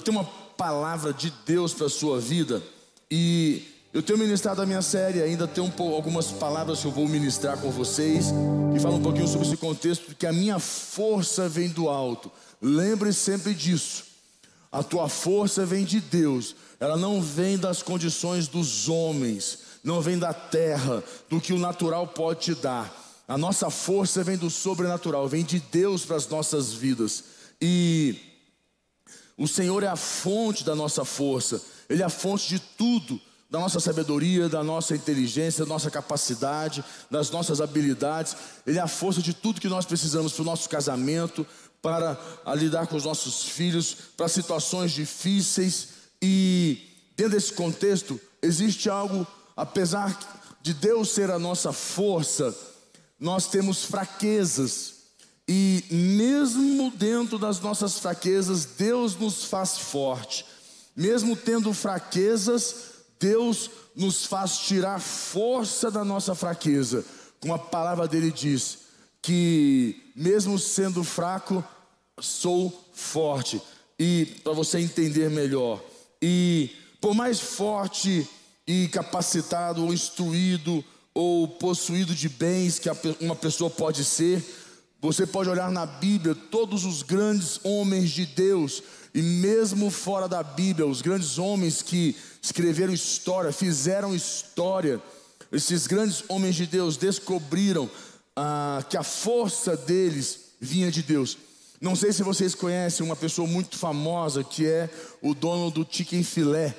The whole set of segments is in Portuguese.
eu tenho uma palavra de Deus para a sua vida e eu tenho ministrado a minha série, ainda tem um, algumas palavras que eu vou ministrar com vocês, que falam um pouquinho sobre esse contexto, que a minha força vem do alto. Lembre sempre disso. A tua força vem de Deus, ela não vem das condições dos homens, não vem da terra, do que o natural pode te dar. A nossa força vem do sobrenatural, vem de Deus para as nossas vidas. E o Senhor é a fonte da nossa força, Ele é a fonte de tudo, da nossa sabedoria, da nossa inteligência, da nossa capacidade, das nossas habilidades. Ele é a força de tudo que nós precisamos para o nosso casamento, para lidar com os nossos filhos, para situações difíceis. E dentro desse contexto, existe algo, apesar de Deus ser a nossa força, nós temos fraquezas. E mesmo dentro das nossas fraquezas, Deus nos faz forte. Mesmo tendo fraquezas, Deus nos faz tirar força da nossa fraqueza. Como a palavra dele diz, que mesmo sendo fraco, sou forte. E para você entender melhor, e por mais forte e capacitado, ou instruído, ou possuído de bens que uma pessoa pode ser, você pode olhar na Bíblia todos os grandes homens de Deus, e mesmo fora da Bíblia, os grandes homens que escreveram história, fizeram história, esses grandes homens de Deus descobriram ah, que a força deles vinha de Deus. Não sei se vocês conhecem uma pessoa muito famosa que é o dono do Chicken Filé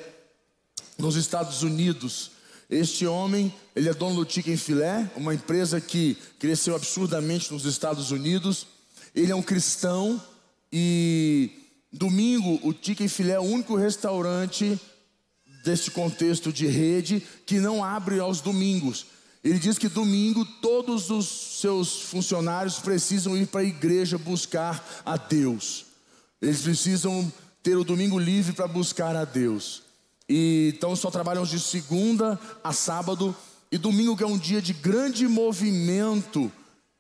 nos Estados Unidos. Este homem, ele é dono do Chicken Filé, uma empresa que cresceu absurdamente nos Estados Unidos. Ele é um cristão e domingo o Chicken Filé é o único restaurante deste contexto de rede que não abre aos domingos. Ele diz que domingo todos os seus funcionários precisam ir para a igreja buscar a Deus. Eles precisam ter o domingo livre para buscar a Deus. E, então só trabalham de segunda a sábado e domingo que é um dia de grande movimento,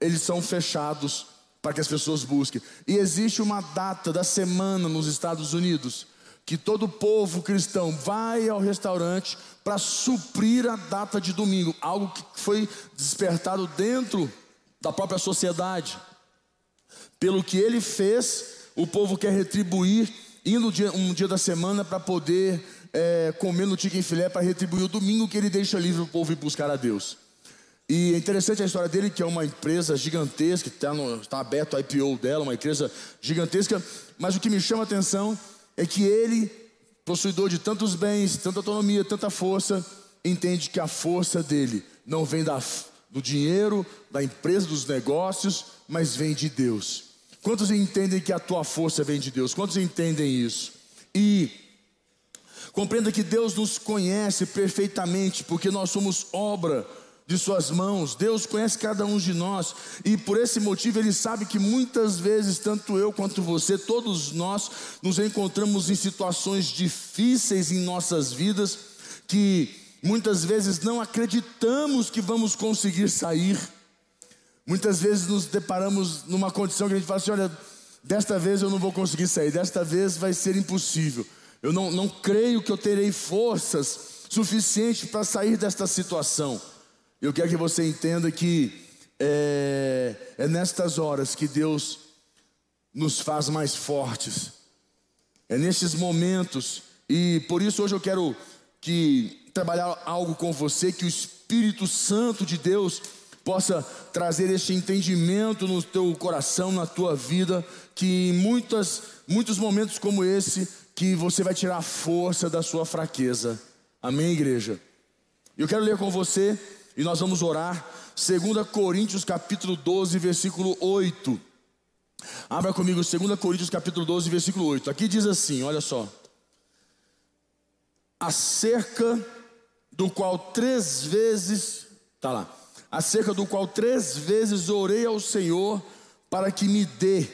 eles são fechados para que as pessoas busquem. E existe uma data da semana nos Estados Unidos que todo povo cristão vai ao restaurante para suprir a data de domingo, algo que foi despertado dentro da própria sociedade. Pelo que ele fez, o povo quer retribuir, indo um dia da semana para poder é, comendo chicken filé para retribuir o domingo que ele deixa livre o povo ir buscar a Deus. E é interessante a história dele, que é uma empresa gigantesca, está tá aberto o IPO dela, uma empresa gigantesca, mas o que me chama a atenção é que ele, possuidor de tantos bens, tanta autonomia, tanta força, entende que a força dele não vem da, do dinheiro, da empresa, dos negócios, mas vem de Deus. Quantos entendem que a tua força vem de Deus? Quantos entendem isso? E Compreenda que Deus nos conhece perfeitamente, porque nós somos obra de Suas mãos. Deus conhece cada um de nós, e por esse motivo Ele sabe que muitas vezes, tanto eu quanto você, todos nós, nos encontramos em situações difíceis em nossas vidas, que muitas vezes não acreditamos que vamos conseguir sair. Muitas vezes nos deparamos numa condição que a gente fala assim: olha, desta vez eu não vou conseguir sair, desta vez vai ser impossível. Eu não, não creio que eu terei forças suficientes para sair desta situação. Eu quero que você entenda que é, é nestas horas que Deus nos faz mais fortes. É nesses momentos e por isso hoje eu quero que trabalhar algo com você que o Espírito Santo de Deus possa trazer este entendimento no teu coração, na tua vida, que em muitas, muitos momentos como esse que você vai tirar a força da sua fraqueza. Amém, igreja? Eu quero ler com você e nós vamos orar. 2 Coríntios capítulo 12, versículo 8. Abra comigo 2 Coríntios capítulo 12, versículo 8. Aqui diz assim, olha só. Acerca do qual três vezes, tá lá. Acerca do qual três vezes orei ao Senhor para que me dê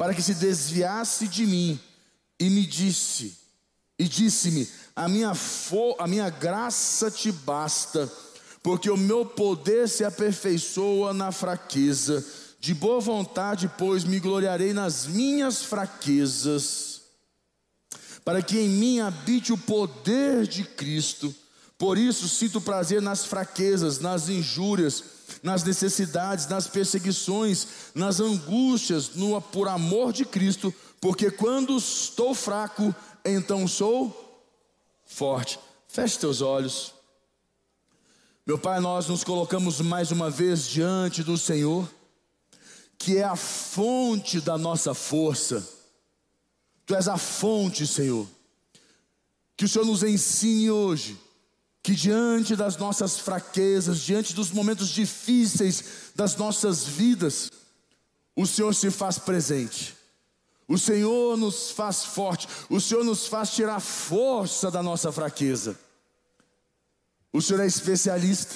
para que se desviasse de mim e me disse, e disse-me: a minha, a minha graça te basta, porque o meu poder se aperfeiçoa na fraqueza. De boa vontade, pois, me gloriarei nas minhas fraquezas, para que em mim habite o poder de Cristo. Por isso sinto prazer nas fraquezas, nas injúrias, nas necessidades, nas perseguições, nas angústias, no, por amor de Cristo, porque quando estou fraco, então sou forte. Feche teus olhos. Meu Pai, nós nos colocamos mais uma vez diante do Senhor, que é a fonte da nossa força. Tu és a fonte, Senhor. Que o Senhor nos ensine hoje que diante das nossas fraquezas, diante dos momentos difíceis das nossas vidas, o Senhor se faz presente. O Senhor nos faz forte, o Senhor nos faz tirar força da nossa fraqueza. O Senhor é especialista.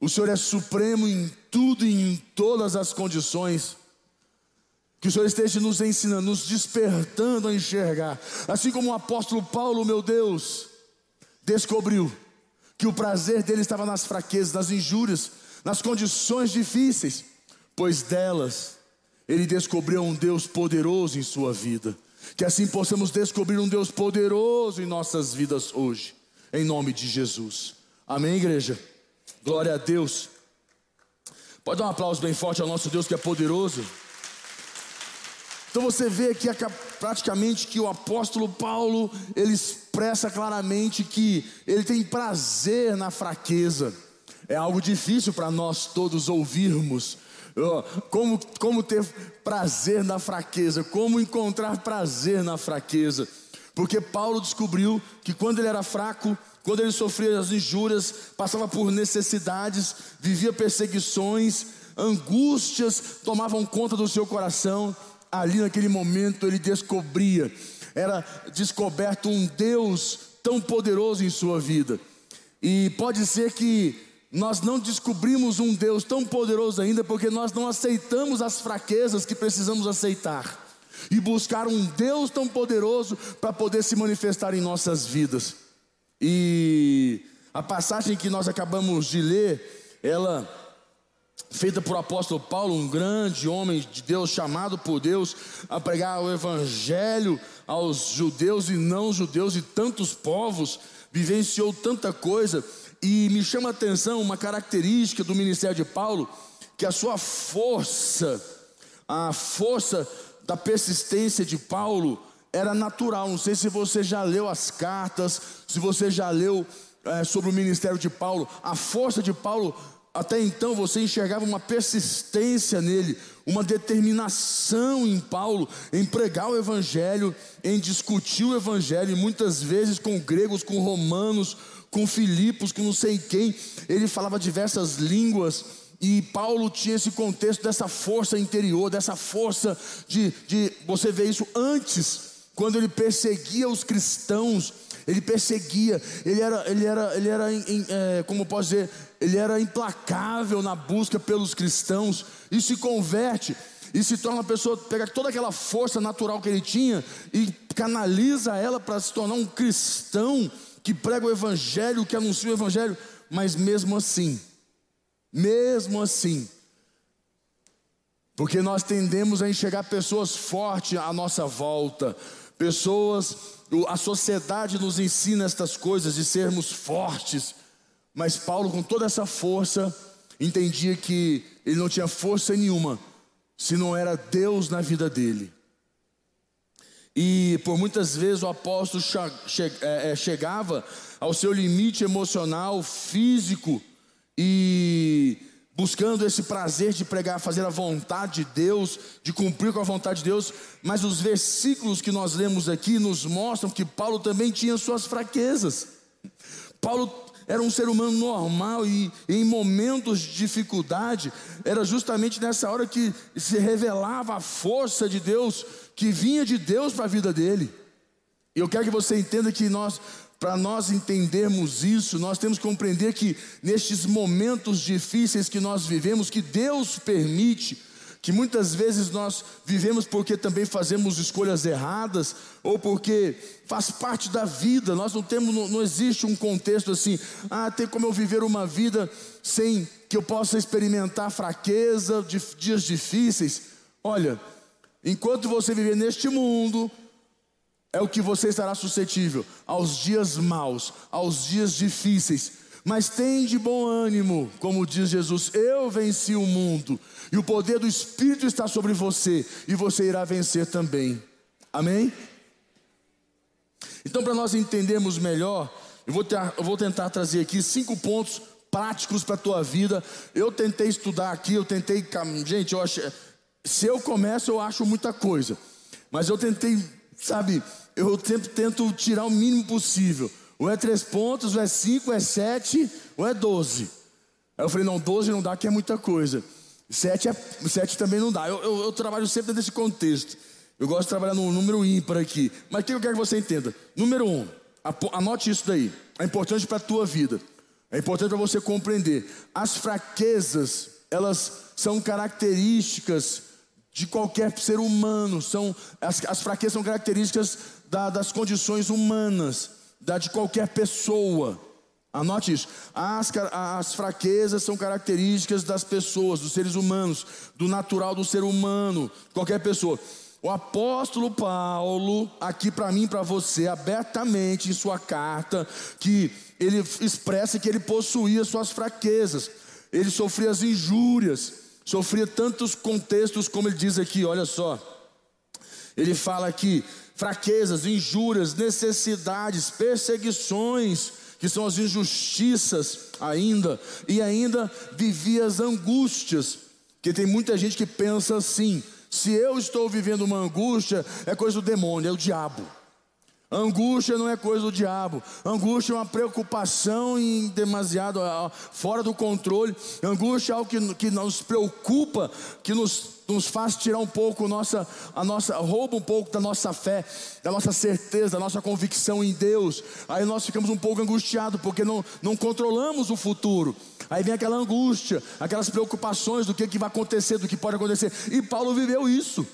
O Senhor é supremo em tudo e em todas as condições. Que o Senhor esteja nos ensinando, nos despertando a enxergar. Assim como o apóstolo Paulo, meu Deus, descobriu que o prazer dele estava nas fraquezas, nas injúrias, nas condições difíceis, pois delas ele descobriu um Deus poderoso em sua vida. Que assim possamos descobrir um Deus poderoso em nossas vidas hoje em nome de Jesus. Amém, igreja? Glória a Deus. Pode dar um aplauso bem forte ao nosso Deus que é poderoso. Então você vê aqui praticamente que o apóstolo Paulo, ele expressa claramente que ele tem prazer na fraqueza. É algo difícil para nós todos ouvirmos. Como, como ter prazer na fraqueza, como encontrar prazer na fraqueza. Porque Paulo descobriu que quando ele era fraco, quando ele sofria as injúrias, passava por necessidades, vivia perseguições, angústias tomavam conta do seu coração, ali naquele momento ele descobria, era descoberto um Deus tão poderoso em sua vida. E pode ser que nós não descobrimos um Deus tão poderoso ainda porque nós não aceitamos as fraquezas que precisamos aceitar e buscar um Deus tão poderoso para poder se manifestar em nossas vidas. E a passagem que nós acabamos de ler, ela feita por apóstolo Paulo, um grande homem de Deus chamado por Deus a pregar o evangelho aos judeus e não judeus e tantos povos, vivenciou tanta coisa e me chama a atenção uma característica do ministério de Paulo, que a sua força, a força da persistência de Paulo era natural. Não sei se você já leu as cartas, se você já leu é, sobre o ministério de Paulo. A força de Paulo, até então você enxergava uma persistência nele, uma determinação em Paulo em pregar o evangelho, em discutir o evangelho, e muitas vezes com gregos, com romanos, com filipos, com não sei quem. Ele falava diversas línguas e Paulo tinha esse contexto dessa força interior, dessa força de, de você vê isso antes, quando ele perseguia os cristãos, ele perseguia, ele era, ele era, ele era, é, como posso dizer, ele era implacável na busca pelos cristãos e se converte e se torna uma pessoa, pega toda aquela força natural que ele tinha e canaliza ela para se tornar um cristão que prega o evangelho, que anuncia o evangelho, mas mesmo assim, mesmo assim, porque nós tendemos a enxergar pessoas fortes à nossa volta, pessoas, a sociedade nos ensina estas coisas de sermos fortes, mas Paulo, com toda essa força, entendia que ele não tinha força nenhuma se não era Deus na vida dele. E por muitas vezes o apóstolo é, é, chegava ao seu limite emocional, físico, e buscando esse prazer de pregar, fazer a vontade de Deus, de cumprir com a vontade de Deus, mas os versículos que nós lemos aqui nos mostram que Paulo também tinha suas fraquezas. Paulo era um ser humano normal e em momentos de dificuldade, era justamente nessa hora que se revelava a força de Deus, que vinha de Deus para a vida dele. E eu quero que você entenda que nós para nós entendermos isso, nós temos que compreender que nestes momentos difíceis que nós vivemos, que Deus permite, que muitas vezes nós vivemos porque também fazemos escolhas erradas, ou porque faz parte da vida, nós não temos, não, não existe um contexto assim, ah, tem como eu viver uma vida sem que eu possa experimentar fraqueza, de, dias difíceis. Olha, enquanto você viver neste mundo, é o que você estará suscetível aos dias maus, aos dias difíceis. Mas tem de bom ânimo, como diz Jesus: Eu venci o mundo, e o poder do Espírito está sobre você, e você irá vencer também. Amém? Então, para nós entendermos melhor, eu vou, ter, eu vou tentar trazer aqui cinco pontos práticos para a tua vida. Eu tentei estudar aqui, eu tentei. Gente, eu achei, se eu começo, eu acho muita coisa. Mas eu tentei, sabe, eu sempre tento tirar o mínimo possível. Ou é três pontos, ou é cinco, ou é sete, ou é doze. Aí eu falei, não, doze não dá, que é muita coisa. Sete, é, sete também não dá. Eu, eu, eu trabalho sempre nesse contexto. Eu gosto de trabalhar no número ímpar aqui. Mas o que eu quero que você entenda? Número um, anote isso daí. É importante para a tua vida. É importante para você compreender. As fraquezas, elas são características de qualquer ser humano. São, as, as fraquezas são características da, das condições humanas da de qualquer pessoa. Anote isso. As, as, fraquezas são características das pessoas, dos seres humanos, do natural do ser humano, qualquer pessoa. O apóstolo Paulo, aqui para mim, para você, abertamente em sua carta, que ele expressa que ele possuía suas fraquezas, ele sofria as injúrias, sofria tantos contextos, como ele diz aqui, olha só. Ele fala aqui fraquezas, injúrias, necessidades, perseguições, que são as injustiças ainda, e ainda vivia as angústias, que tem muita gente que pensa assim: se eu estou vivendo uma angústia, é coisa do demônio, é o diabo. Angústia não é coisa do diabo. Angústia é uma preocupação em demasiado fora do controle. Angústia é algo que, que nos preocupa, que nos nos faz tirar um pouco nossa, a nossa, rouba um pouco da nossa fé, da nossa certeza, da nossa convicção em Deus. Aí nós ficamos um pouco angustiados porque não, não controlamos o futuro. Aí vem aquela angústia, aquelas preocupações do que, que vai acontecer, do que pode acontecer. E Paulo viveu isso.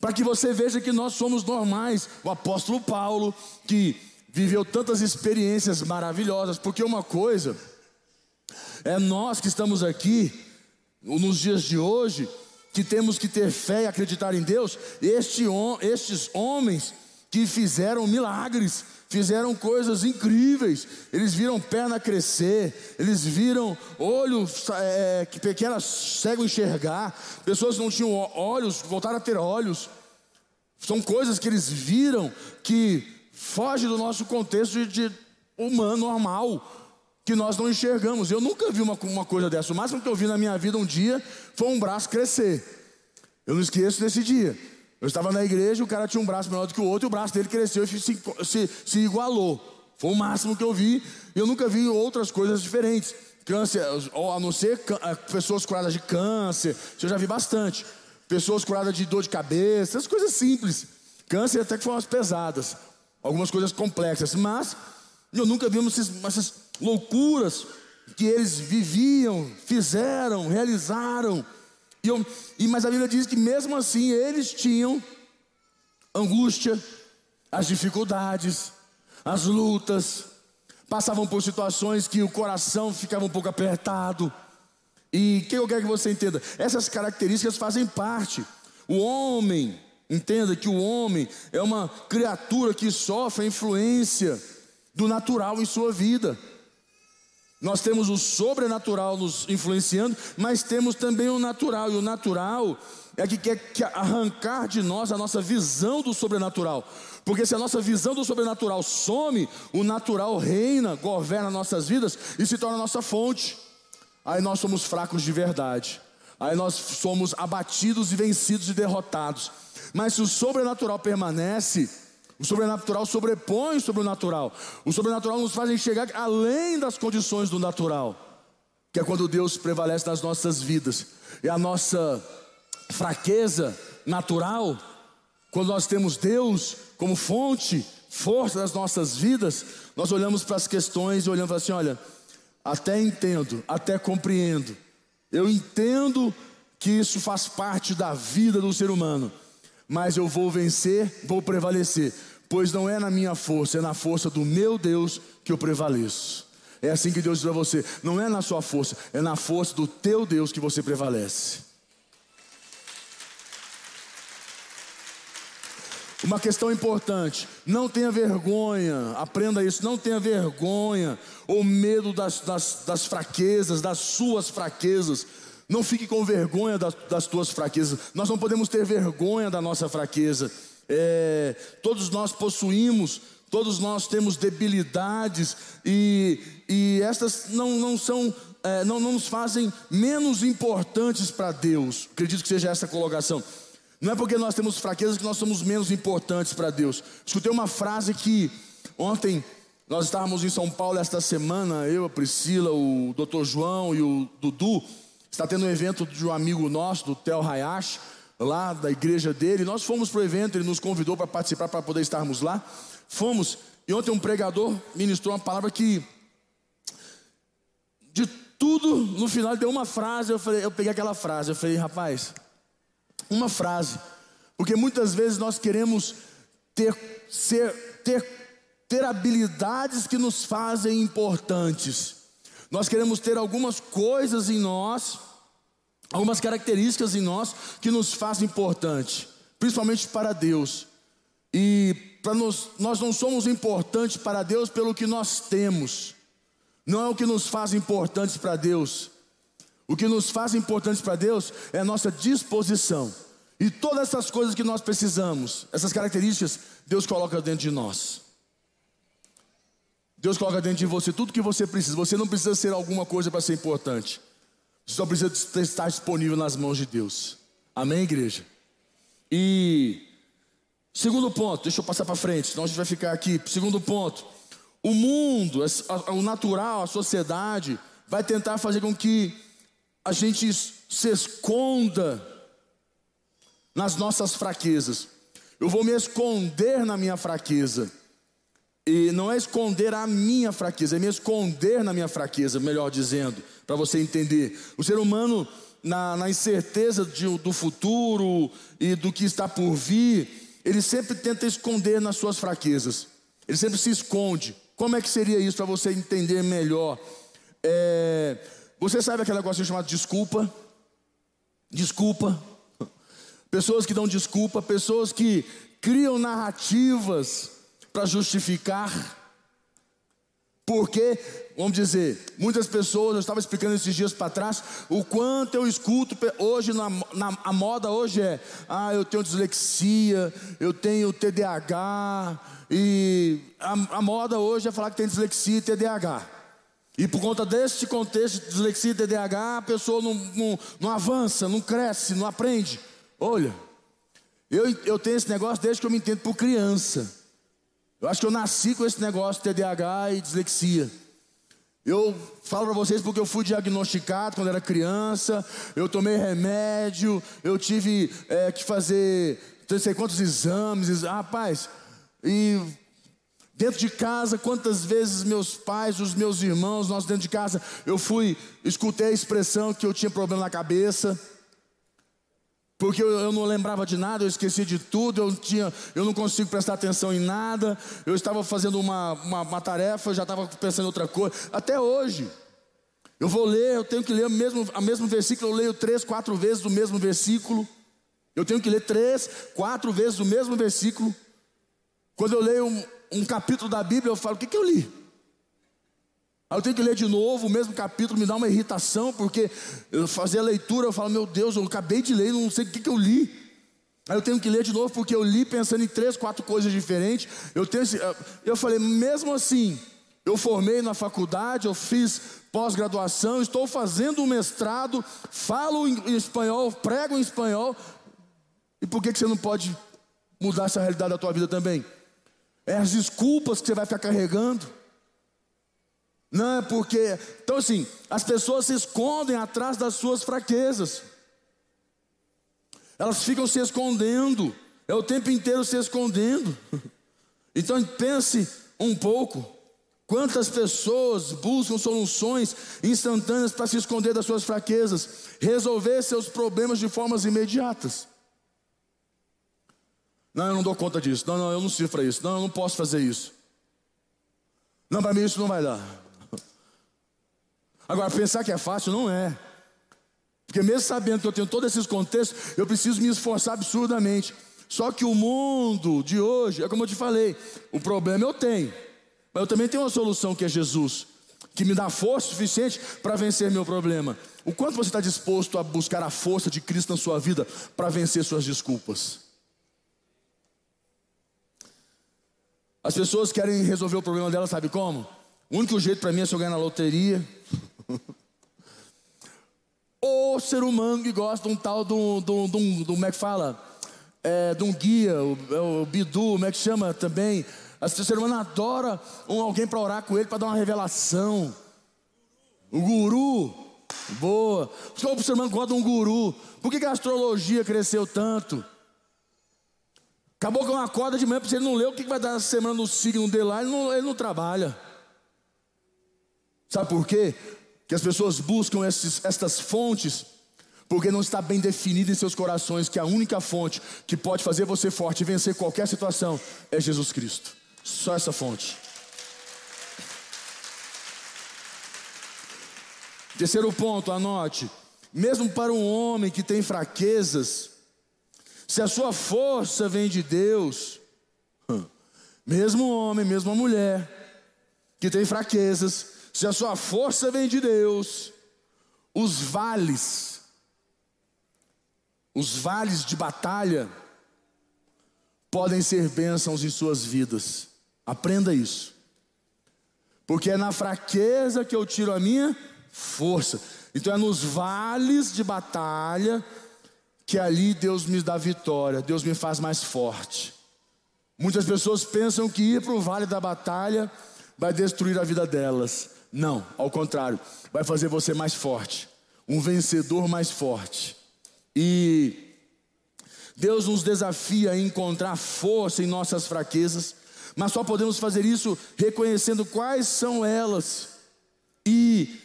Para que você veja que nós somos normais. O apóstolo Paulo, que viveu tantas experiências maravilhosas, porque uma coisa é nós que estamos aqui nos dias de hoje, que temos que ter fé e acreditar em Deus, este, estes homens que fizeram milagres, fizeram coisas incríveis, eles viram perna crescer, eles viram olho é, que pequenas cego enxergar, pessoas que não tinham olhos voltaram a ter olhos, são coisas que eles viram que foge do nosso contexto de humano normal, que nós não enxergamos. Eu nunca vi uma, uma coisa dessa. O máximo que eu vi na minha vida um dia foi um braço crescer. Eu não esqueço desse dia. Eu estava na igreja, o cara tinha um braço menor do que o outro, e o braço dele cresceu e se, se, se igualou. Foi o máximo que eu vi. E eu nunca vi outras coisas diferentes. Câncer, a não ser é, pessoas curadas de câncer, isso eu já vi bastante. Pessoas curadas de dor de cabeça, essas coisas simples. Câncer até que foram umas pesadas, algumas coisas complexas, mas eu nunca vi essas, essas loucuras que eles viviam, fizeram, realizaram. E, eu, e mas a Bíblia diz que mesmo assim eles tinham angústia, as dificuldades, as lutas, passavam por situações que o coração ficava um pouco apertado. E o que eu quero que você entenda? Essas características fazem parte. O homem, entenda que o homem é uma criatura que sofre a influência do natural em sua vida. Nós temos o sobrenatural nos influenciando, mas temos também o natural, e o natural é que quer arrancar de nós a nossa visão do sobrenatural. Porque se a nossa visão do sobrenatural some, o natural reina, governa nossas vidas e se torna nossa fonte. Aí nós somos fracos de verdade. Aí nós somos abatidos e vencidos e derrotados. Mas se o sobrenatural permanece, o sobrenatural sobrepõe sobre o natural. O sobrenatural nos faz enxergar além das condições do natural, que é quando Deus prevalece nas nossas vidas. E a nossa fraqueza natural, quando nós temos Deus como fonte, força das nossas vidas, nós olhamos para as questões e olhamos assim: olha, até entendo, até compreendo. Eu entendo que isso faz parte da vida do ser humano. Mas eu vou vencer, vou prevalecer, pois não é na minha força, é na força do meu Deus que eu prevaleço. É assim que Deus diz para você: não é na sua força, é na força do teu Deus que você prevalece. Uma questão importante: não tenha vergonha, aprenda isso, não tenha vergonha ou medo das, das, das fraquezas, das suas fraquezas. Não fique com vergonha das, das tuas fraquezas. Nós não podemos ter vergonha da nossa fraqueza. É, todos nós possuímos, todos nós temos debilidades e, e estas não, não são é, não, não nos fazem menos importantes para Deus. Acredito que seja essa colocação. Não é porque nós temos fraquezas que nós somos menos importantes para Deus. Escutei uma frase que ontem nós estávamos em São Paulo esta semana, eu, a Priscila, o Dr. João e o Dudu, está tendo um evento de um amigo nosso, do Tel Hayashi, lá da igreja dele. Nós fomos para o evento, ele nos convidou para participar, para poder estarmos lá. Fomos, e ontem um pregador ministrou uma palavra que, de tudo, no final deu uma frase, eu, falei, eu peguei aquela frase, eu falei, rapaz, uma frase, porque muitas vezes nós queremos ter, ser, ter, ter habilidades que nos fazem importantes, nós queremos ter algumas coisas em nós, algumas características em nós que nos fazem importante, principalmente para Deus. E para nós, nós não somos importantes para Deus pelo que nós temos, não é o que nos faz importantes para Deus, o que nos faz importantes para Deus é a nossa disposição. E todas essas coisas que nós precisamos, essas características, Deus coloca dentro de nós. Deus coloca dentro de você tudo que você precisa. Você não precisa ser alguma coisa para ser importante. Você só precisa estar disponível nas mãos de Deus. Amém, igreja? E segundo ponto, deixa eu passar para frente, senão a gente vai ficar aqui. Segundo ponto, o mundo, o natural, a sociedade, vai tentar fazer com que a gente se esconda nas nossas fraquezas. Eu vou me esconder na minha fraqueza. E não é esconder a minha fraqueza, é me esconder na minha fraqueza, melhor dizendo, para você entender. O ser humano, na, na incerteza de, do futuro e do que está por vir, ele sempre tenta esconder nas suas fraquezas. Ele sempre se esconde. Como é que seria isso para você entender melhor? É, você sabe aquele negócio chamado desculpa? Desculpa. Pessoas que dão desculpa, pessoas que criam narrativas para justificar. Porque, vamos dizer, muitas pessoas, eu estava explicando esses dias para trás, o quanto eu escuto hoje, na, na, a moda hoje é, ah, eu tenho dislexia, eu tenho TDAH, e a, a moda hoje é falar que tem dislexia e TDAH. E por conta desse contexto dislexia e TDAH, a pessoa não, não, não avança, não cresce, não aprende. Olha, eu, eu tenho esse negócio desde que eu me entendo por criança. Eu acho que eu nasci com esse negócio de TDAH e dislexia. Eu falo para vocês porque eu fui diagnosticado quando era criança, eu tomei remédio, eu tive é, que fazer não sei quantos exames, rapaz, e dentro de casa, quantas vezes meus pais, os meus irmãos, nós dentro de casa, eu fui, escutei a expressão que eu tinha problema na cabeça porque eu, eu, não lembrava de nada, eu esqueci de tudo, eu, tinha, eu não consigo prestar atenção em nada, eu estava fazendo uma, uma, uma tarefa, eu já estava pensando em outra coisa. Até hoje, eu vou ler, eu tenho que ler o mesmo, o mesmo versículo, eu leio três, quatro vezes o mesmo versículo. Eu tenho que ler três, quatro vezes o mesmo versículo. Quando eu leio um, um capítulo da Bíblia, eu falo: o que, que eu li? Aí eu tenho que ler de novo o mesmo capítulo, me dá uma irritação, porque eu fazia a leitura, eu falo, meu Deus, eu acabei de ler, não sei o que, que eu li. Aí eu tenho que ler de novo, porque eu li pensando em três, quatro coisas diferentes. Eu, tenho, eu falei, mesmo assim, eu formei na faculdade, eu fiz pós-graduação, estou fazendo um mestrado, falo em espanhol, prego em espanhol. E por que, que você não pode mudar essa realidade da tua vida também? É as desculpas que você vai ficar carregando. Não é porque. Então, assim, as pessoas se escondem atrás das suas fraquezas. Elas ficam se escondendo. É o tempo inteiro se escondendo. Então, pense um pouco. Quantas pessoas buscam soluções instantâneas para se esconder das suas fraquezas, resolver seus problemas de formas imediatas? Não, eu não dou conta disso. Não, não, eu não sirvo para isso. Não, eu não posso fazer isso. Não, para mim isso não vai dar. Agora, pensar que é fácil não é. Porque mesmo sabendo que eu tenho todos esses contextos, eu preciso me esforçar absurdamente. Só que o mundo de hoje, é como eu te falei, o problema eu tenho. Mas eu também tenho uma solução que é Jesus, que me dá força suficiente para vencer meu problema. O quanto você está disposto a buscar a força de Cristo na sua vida para vencer suas desculpas? As pessoas querem resolver o problema delas, sabe como? O único jeito para mim é se eu ganhar na loteria. Ou ser humano que gosta de um tal do, do, do, do como é que fala? É, de um guia, o, é o Bidu, como é que chama também? O ser humano adora um, alguém para orar com ele, para dar uma revelação. O guru, boa. O ser humano gosta de um guru. Por que, que a astrologia cresceu tanto? Acabou que uma acorda de manhã, porque ele não leu o que vai dar essa semana no signo dele lá, ele não, ele não trabalha. Sabe por quê? Que as pessoas buscam esses, estas fontes, porque não está bem definido em seus corações que a única fonte que pode fazer você forte e vencer qualquer situação é Jesus Cristo. Só essa fonte. Terceiro ponto, anote. Mesmo para um homem que tem fraquezas, se a sua força vem de Deus, mesmo homem, mesmo uma mulher que tem fraquezas, se a sua força vem de Deus, os vales, os vales de batalha, podem ser bênçãos em suas vidas. Aprenda isso. Porque é na fraqueza que eu tiro a minha força. Então é nos vales de batalha que ali Deus me dá vitória, Deus me faz mais forte. Muitas pessoas pensam que ir para o vale da batalha vai destruir a vida delas. Não, ao contrário, vai fazer você mais forte, um vencedor mais forte. E Deus nos desafia a encontrar força em nossas fraquezas mas só podemos fazer isso reconhecendo quais são elas e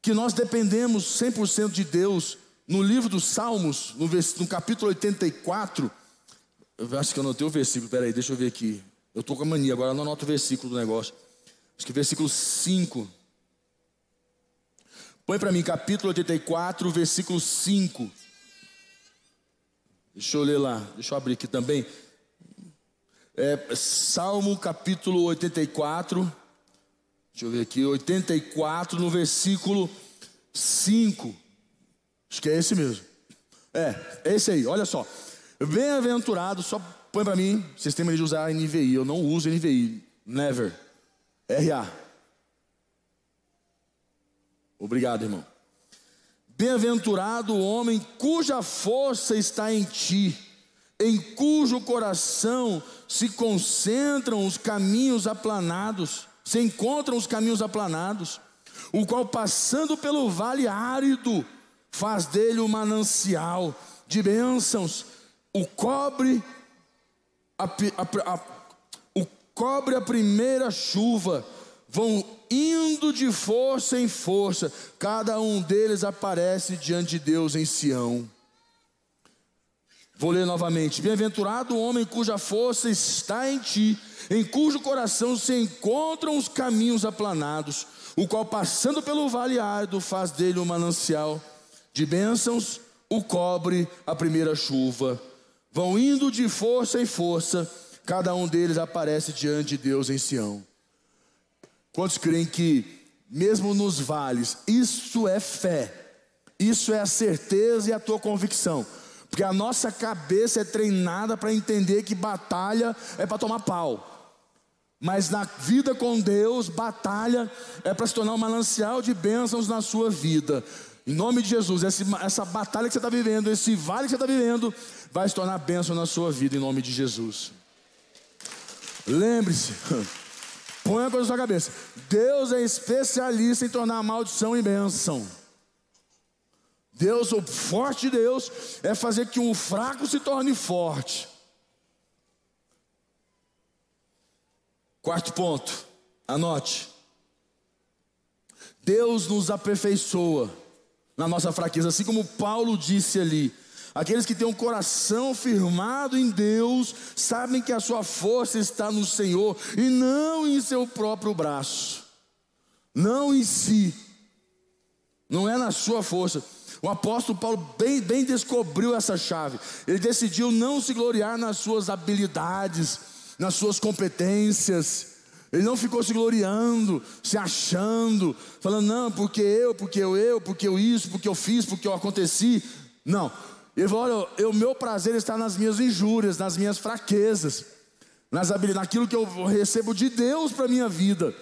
que nós dependemos 100% de Deus. No livro dos Salmos, no, no capítulo 84, eu acho que eu anotei o versículo, peraí, deixa eu ver aqui. Eu estou com a mania, agora não anoto o versículo do negócio. Acho que versículo 5. Põe para mim, capítulo 84, versículo 5. Deixa eu ler lá, deixa eu abrir aqui também. É, Salmo capítulo 84, deixa eu ver aqui, 84 no versículo 5. Acho que é esse mesmo. É, é esse aí, olha só. Bem-aventurado, só põe para mim, vocês têm de usar NVI, eu não uso NVI, never. RA. Obrigado, irmão. Bem-aventurado o homem cuja força está em ti em cujo coração se concentram os caminhos aplanados, se encontram os caminhos aplanados, o qual passando pelo vale árido faz dele um manancial de bênçãos, o cobre a, a, a, cobre a primeira chuva, vão indo de força em força, cada um deles aparece diante de Deus em Sião. Vou ler novamente: Bem-aventurado o homem cuja força está em ti, em cujo coração se encontram os caminhos aplanados, o qual, passando pelo vale árido, faz dele um manancial de bênçãos, o cobre a primeira chuva. Vão indo de força em força, cada um deles aparece diante de Deus em Sião. Quantos creem que, mesmo nos vales, isso é fé, isso é a certeza e a tua convicção? Porque a nossa cabeça é treinada para entender que batalha é para tomar pau. Mas na vida com Deus, batalha é para se tornar um manancial de bênçãos na sua vida. Em nome de Jesus, essa, batalha que você está vivendo, esse vale que você está vivendo, vai se tornar bênção na sua vida, em nome de Jesus. Lembre-se, põe a coisa na sua cabeça: Deus é especialista em tornar maldição em bênção. Deus, o forte de Deus, é fazer que um fraco se torne forte. Quarto ponto. Anote. Deus nos aperfeiçoa na nossa fraqueza, assim como Paulo disse ali. Aqueles que têm um coração firmado em Deus, sabem que a sua força está no Senhor e não em seu próprio braço, não em si, não é na sua força. O apóstolo Paulo bem, bem descobriu essa chave. Ele decidiu não se gloriar nas suas habilidades, nas suas competências. Ele não ficou se gloriando, se achando, falando, não, porque eu, porque eu, eu, porque eu isso, porque eu fiz, porque eu aconteci. Não. Ele falou: olha, o meu prazer está nas minhas injúrias, nas minhas fraquezas, nas habilidades, naquilo que eu recebo de Deus para a minha vida,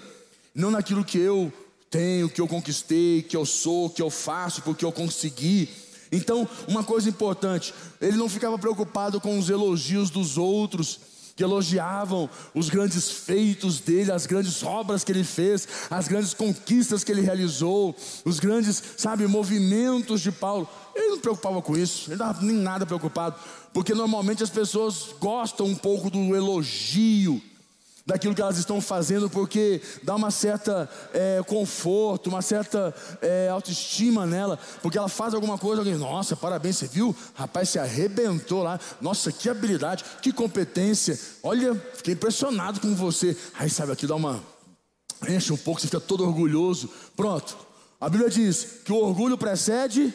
não naquilo que eu tenho, que eu conquistei, que eu sou, que eu faço, porque eu consegui. Então, uma coisa importante, ele não ficava preocupado com os elogios dos outros, que elogiavam os grandes feitos dele, as grandes obras que ele fez, as grandes conquistas que ele realizou, os grandes, sabe, movimentos de Paulo. Ele não preocupava com isso, ele não estava nem nada preocupado, porque normalmente as pessoas gostam um pouco do elogio daquilo que elas estão fazendo, porque dá uma certa é, conforto, uma certa é, autoestima nela, porque ela faz alguma coisa, alguém, nossa, parabéns, você viu? Rapaz, se arrebentou lá, nossa, que habilidade, que competência, olha, fiquei impressionado com você. Aí sabe aqui, dá uma, enche um pouco, você fica todo orgulhoso. Pronto, a Bíblia diz que o orgulho precede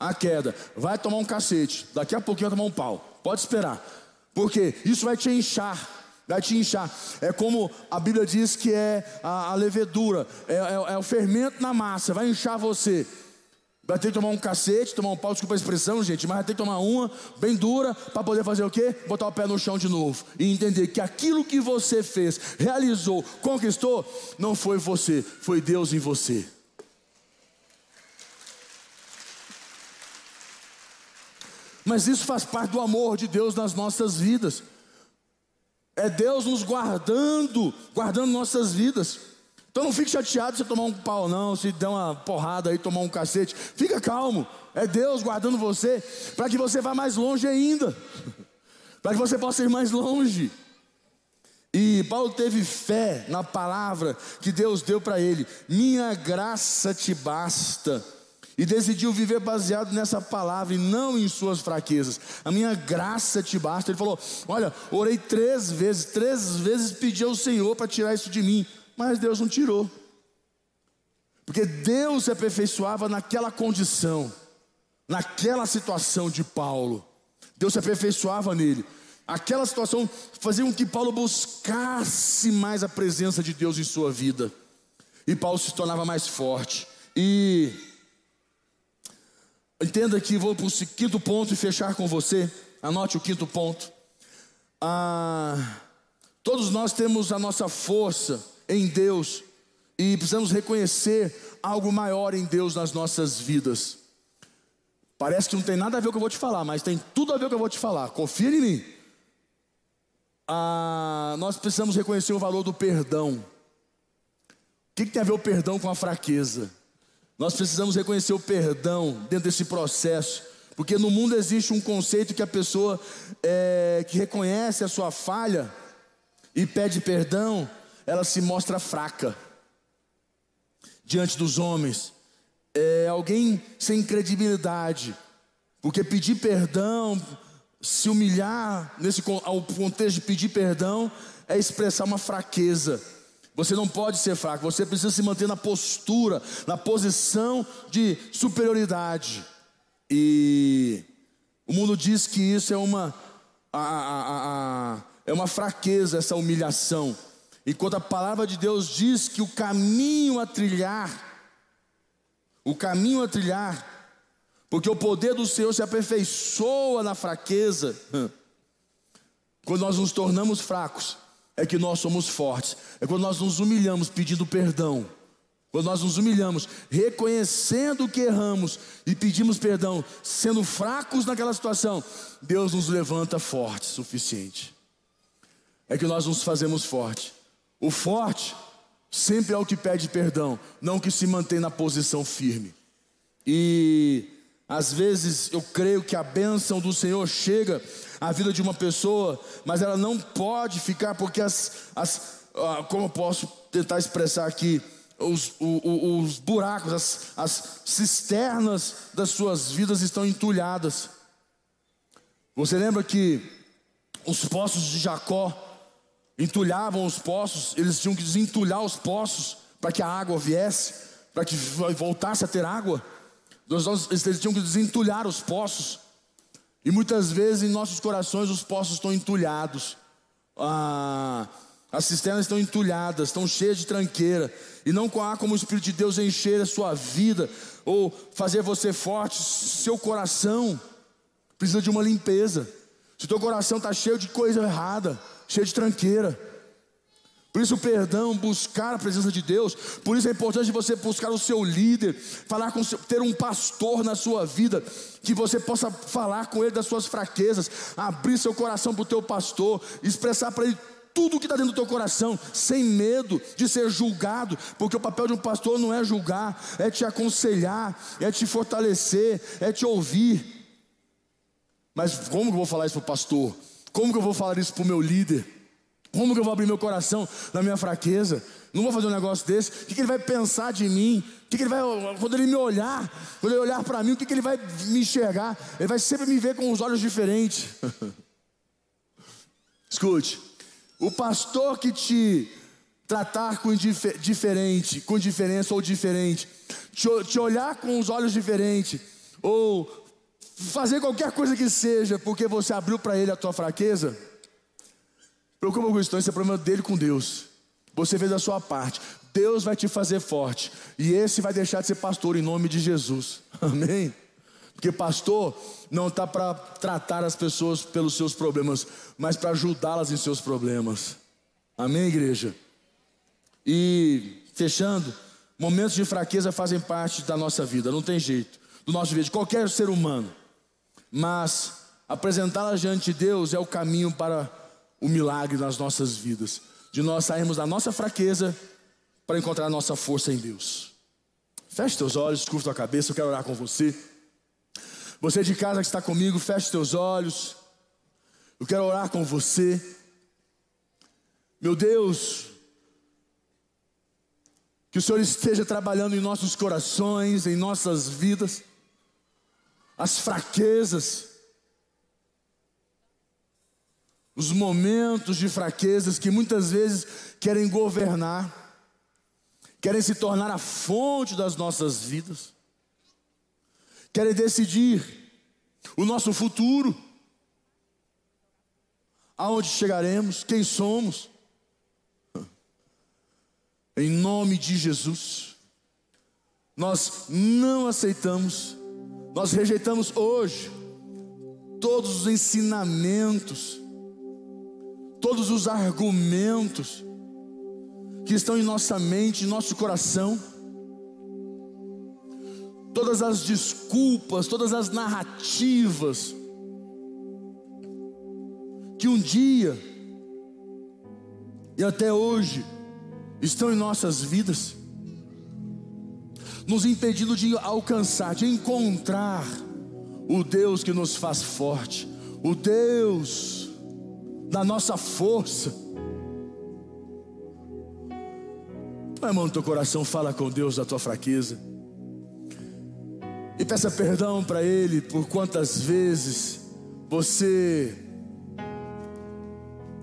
a queda. Vai tomar um cacete, daqui a pouquinho vai tomar um pau, pode esperar, porque isso vai te inchar vai te inchar. É como a Bíblia diz que é a, a levedura, é, é, é, o fermento na massa, vai inchar você. Vai ter que tomar um cacete, tomar um pau, desculpa a expressão, gente, mas vai ter que tomar uma bem dura para poder fazer o quê? Botar o pé no chão de novo e entender que aquilo que você fez, realizou, conquistou, não foi você, foi Deus em você. Mas isso faz parte do amor de Deus nas nossas vidas. É Deus nos guardando, guardando nossas vidas. Então não fique chateado se tomar um pau, não, se der uma porrada aí, tomar um cacete. Fica calmo. É Deus guardando você para que você vá mais longe ainda. para que você possa ir mais longe. E Paulo teve fé na palavra que Deus deu para ele. Minha graça te basta e decidiu viver baseado nessa palavra e não em suas fraquezas. A minha graça te basta. Ele falou: Olha, orei três vezes, três vezes pedi ao Senhor para tirar isso de mim, mas Deus não tirou. Porque Deus se aperfeiçoava naquela condição, naquela situação de Paulo. Deus se aperfeiçoava nele. Aquela situação fazia com que Paulo buscasse mais a presença de Deus em sua vida. E Paulo se tornava mais forte. E Entenda que vou para o quinto ponto e fechar com você. Anote o quinto ponto. Ah, todos nós temos a nossa força em Deus e precisamos reconhecer algo maior em Deus nas nossas vidas. Parece que não tem nada a ver com o que eu vou te falar, mas tem tudo a ver com o que eu vou te falar. Confia em mim. Ah, nós precisamos reconhecer o valor do perdão. O que, que tem a ver o perdão com a fraqueza? Nós precisamos reconhecer o perdão dentro desse processo, porque no mundo existe um conceito que a pessoa é, que reconhece a sua falha e pede perdão, ela se mostra fraca diante dos homens. É alguém sem credibilidade, porque pedir perdão, se humilhar nesse ao contexto de pedir perdão é expressar uma fraqueza. Você não pode ser fraco, você precisa se manter na postura, na posição de superioridade. E o mundo diz que isso é uma, a, a, a, é uma fraqueza, essa humilhação. Enquanto a palavra de Deus diz que o caminho a trilhar, o caminho a trilhar, porque o poder do Senhor se aperfeiçoa na fraqueza. Quando nós nos tornamos fracos, é que nós somos fortes. É quando nós nos humilhamos pedindo perdão. Quando nós nos humilhamos, reconhecendo que erramos e pedimos perdão, sendo fracos naquela situação, Deus nos levanta forte o suficiente. É que nós nos fazemos forte. O forte sempre é o que pede perdão, não que se mantém na posição firme. E às vezes eu creio que a bênção do Senhor chega à vida de uma pessoa, mas ela não pode ficar porque as, as, ah, como eu posso tentar expressar aqui, os, os, os buracos, as, as cisternas das suas vidas estão entulhadas. Você lembra que os poços de Jacó entulhavam os poços, eles tinham que desentulhar os poços para que a água viesse, para que voltasse a ter água. Eles tinham que desentulhar os poços. E muitas vezes em nossos corações os poços estão entulhados. Ah, as cisternas estão entulhadas, estão cheias de tranqueira. E não há como o Espírito de Deus encher a sua vida ou fazer você forte. Seu coração precisa de uma limpeza. Se teu coração está cheio de coisa errada, cheio de tranqueira. Por isso, o perdão, buscar a presença de Deus. Por isso é importante você buscar o seu líder, falar com seu, ter um pastor na sua vida, que você possa falar com ele das suas fraquezas, abrir seu coração para o teu pastor, expressar para ele tudo o que está dentro do teu coração, sem medo de ser julgado, porque o papel de um pastor não é julgar, é te aconselhar, é te fortalecer, é te ouvir. Mas como que eu vou falar isso para o pastor? Como que eu vou falar isso para o meu líder? Como que eu vou abrir meu coração na minha fraqueza? Não vou fazer um negócio desse. O que, que ele vai pensar de mim? O que, que ele vai, quando ele me olhar, quando ele olhar para mim, o que, que ele vai me enxergar? Ele vai sempre me ver com os olhos diferentes. Escute, o pastor que te tratar com diferente, com diferença ou diferente, te, te olhar com os olhos diferentes, ou fazer qualquer coisa que seja, porque você abriu para ele a tua fraqueza Preocupa com isso, esse é problema dele com Deus. Você fez a sua parte. Deus vai te fazer forte. E esse vai deixar de ser pastor em nome de Jesus. Amém? Porque pastor não está para tratar as pessoas pelos seus problemas, mas para ajudá-las em seus problemas. Amém, igreja? E fechando, momentos de fraqueza fazem parte da nossa vida, não tem jeito, do nosso vida, de qualquer ser humano. Mas apresentá-las diante de Deus é o caminho para o milagre nas nossas vidas, de nós sairmos da nossa fraqueza para encontrar a nossa força em Deus. Feche teus olhos, curva tua cabeça, eu quero orar com você. Você de casa que está comigo, feche teus olhos. Eu quero orar com você. Meu Deus, que o Senhor esteja trabalhando em nossos corações, em nossas vidas, as fraquezas, os momentos de fraquezas que muitas vezes querem governar, querem se tornar a fonte das nossas vidas, querem decidir o nosso futuro, aonde chegaremos, quem somos. Em nome de Jesus, nós não aceitamos, nós rejeitamos hoje todos os ensinamentos, todos os argumentos que estão em nossa mente, em nosso coração, todas as desculpas, todas as narrativas, que um dia e até hoje estão em nossas vidas, nos impedindo de alcançar, de encontrar o Deus que nos faz forte, o Deus da nossa força. Põe a mão no teu coração, fala com Deus da tua fraqueza. E peça perdão para Ele por quantas vezes você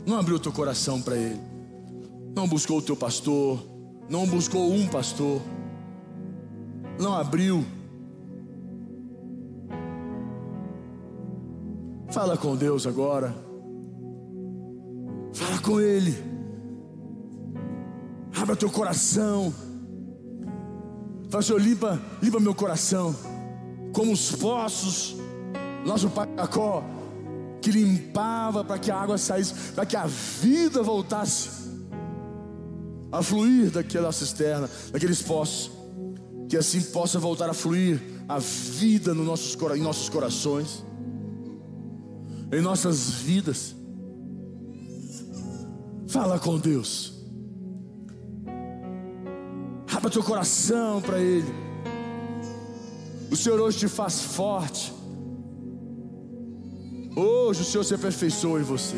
não abriu o teu coração para Ele, não buscou o teu pastor, não buscou um pastor, não abriu. Fala com Deus agora. Com Ele. Abra teu coração. Fala, Senhor, limpa, limpa meu coração. Como os poços, nosso pai Jacó, que limpava para que a água saísse, para que a vida voltasse a fluir daquela cisterna, daqueles poços. Que assim possa voltar a fluir a vida no nossos, em nossos corações, em nossas vidas. Fala com Deus. Abra teu coração para Ele. O Senhor hoje te faz forte. Hoje o Senhor se aperfeiçoa em você.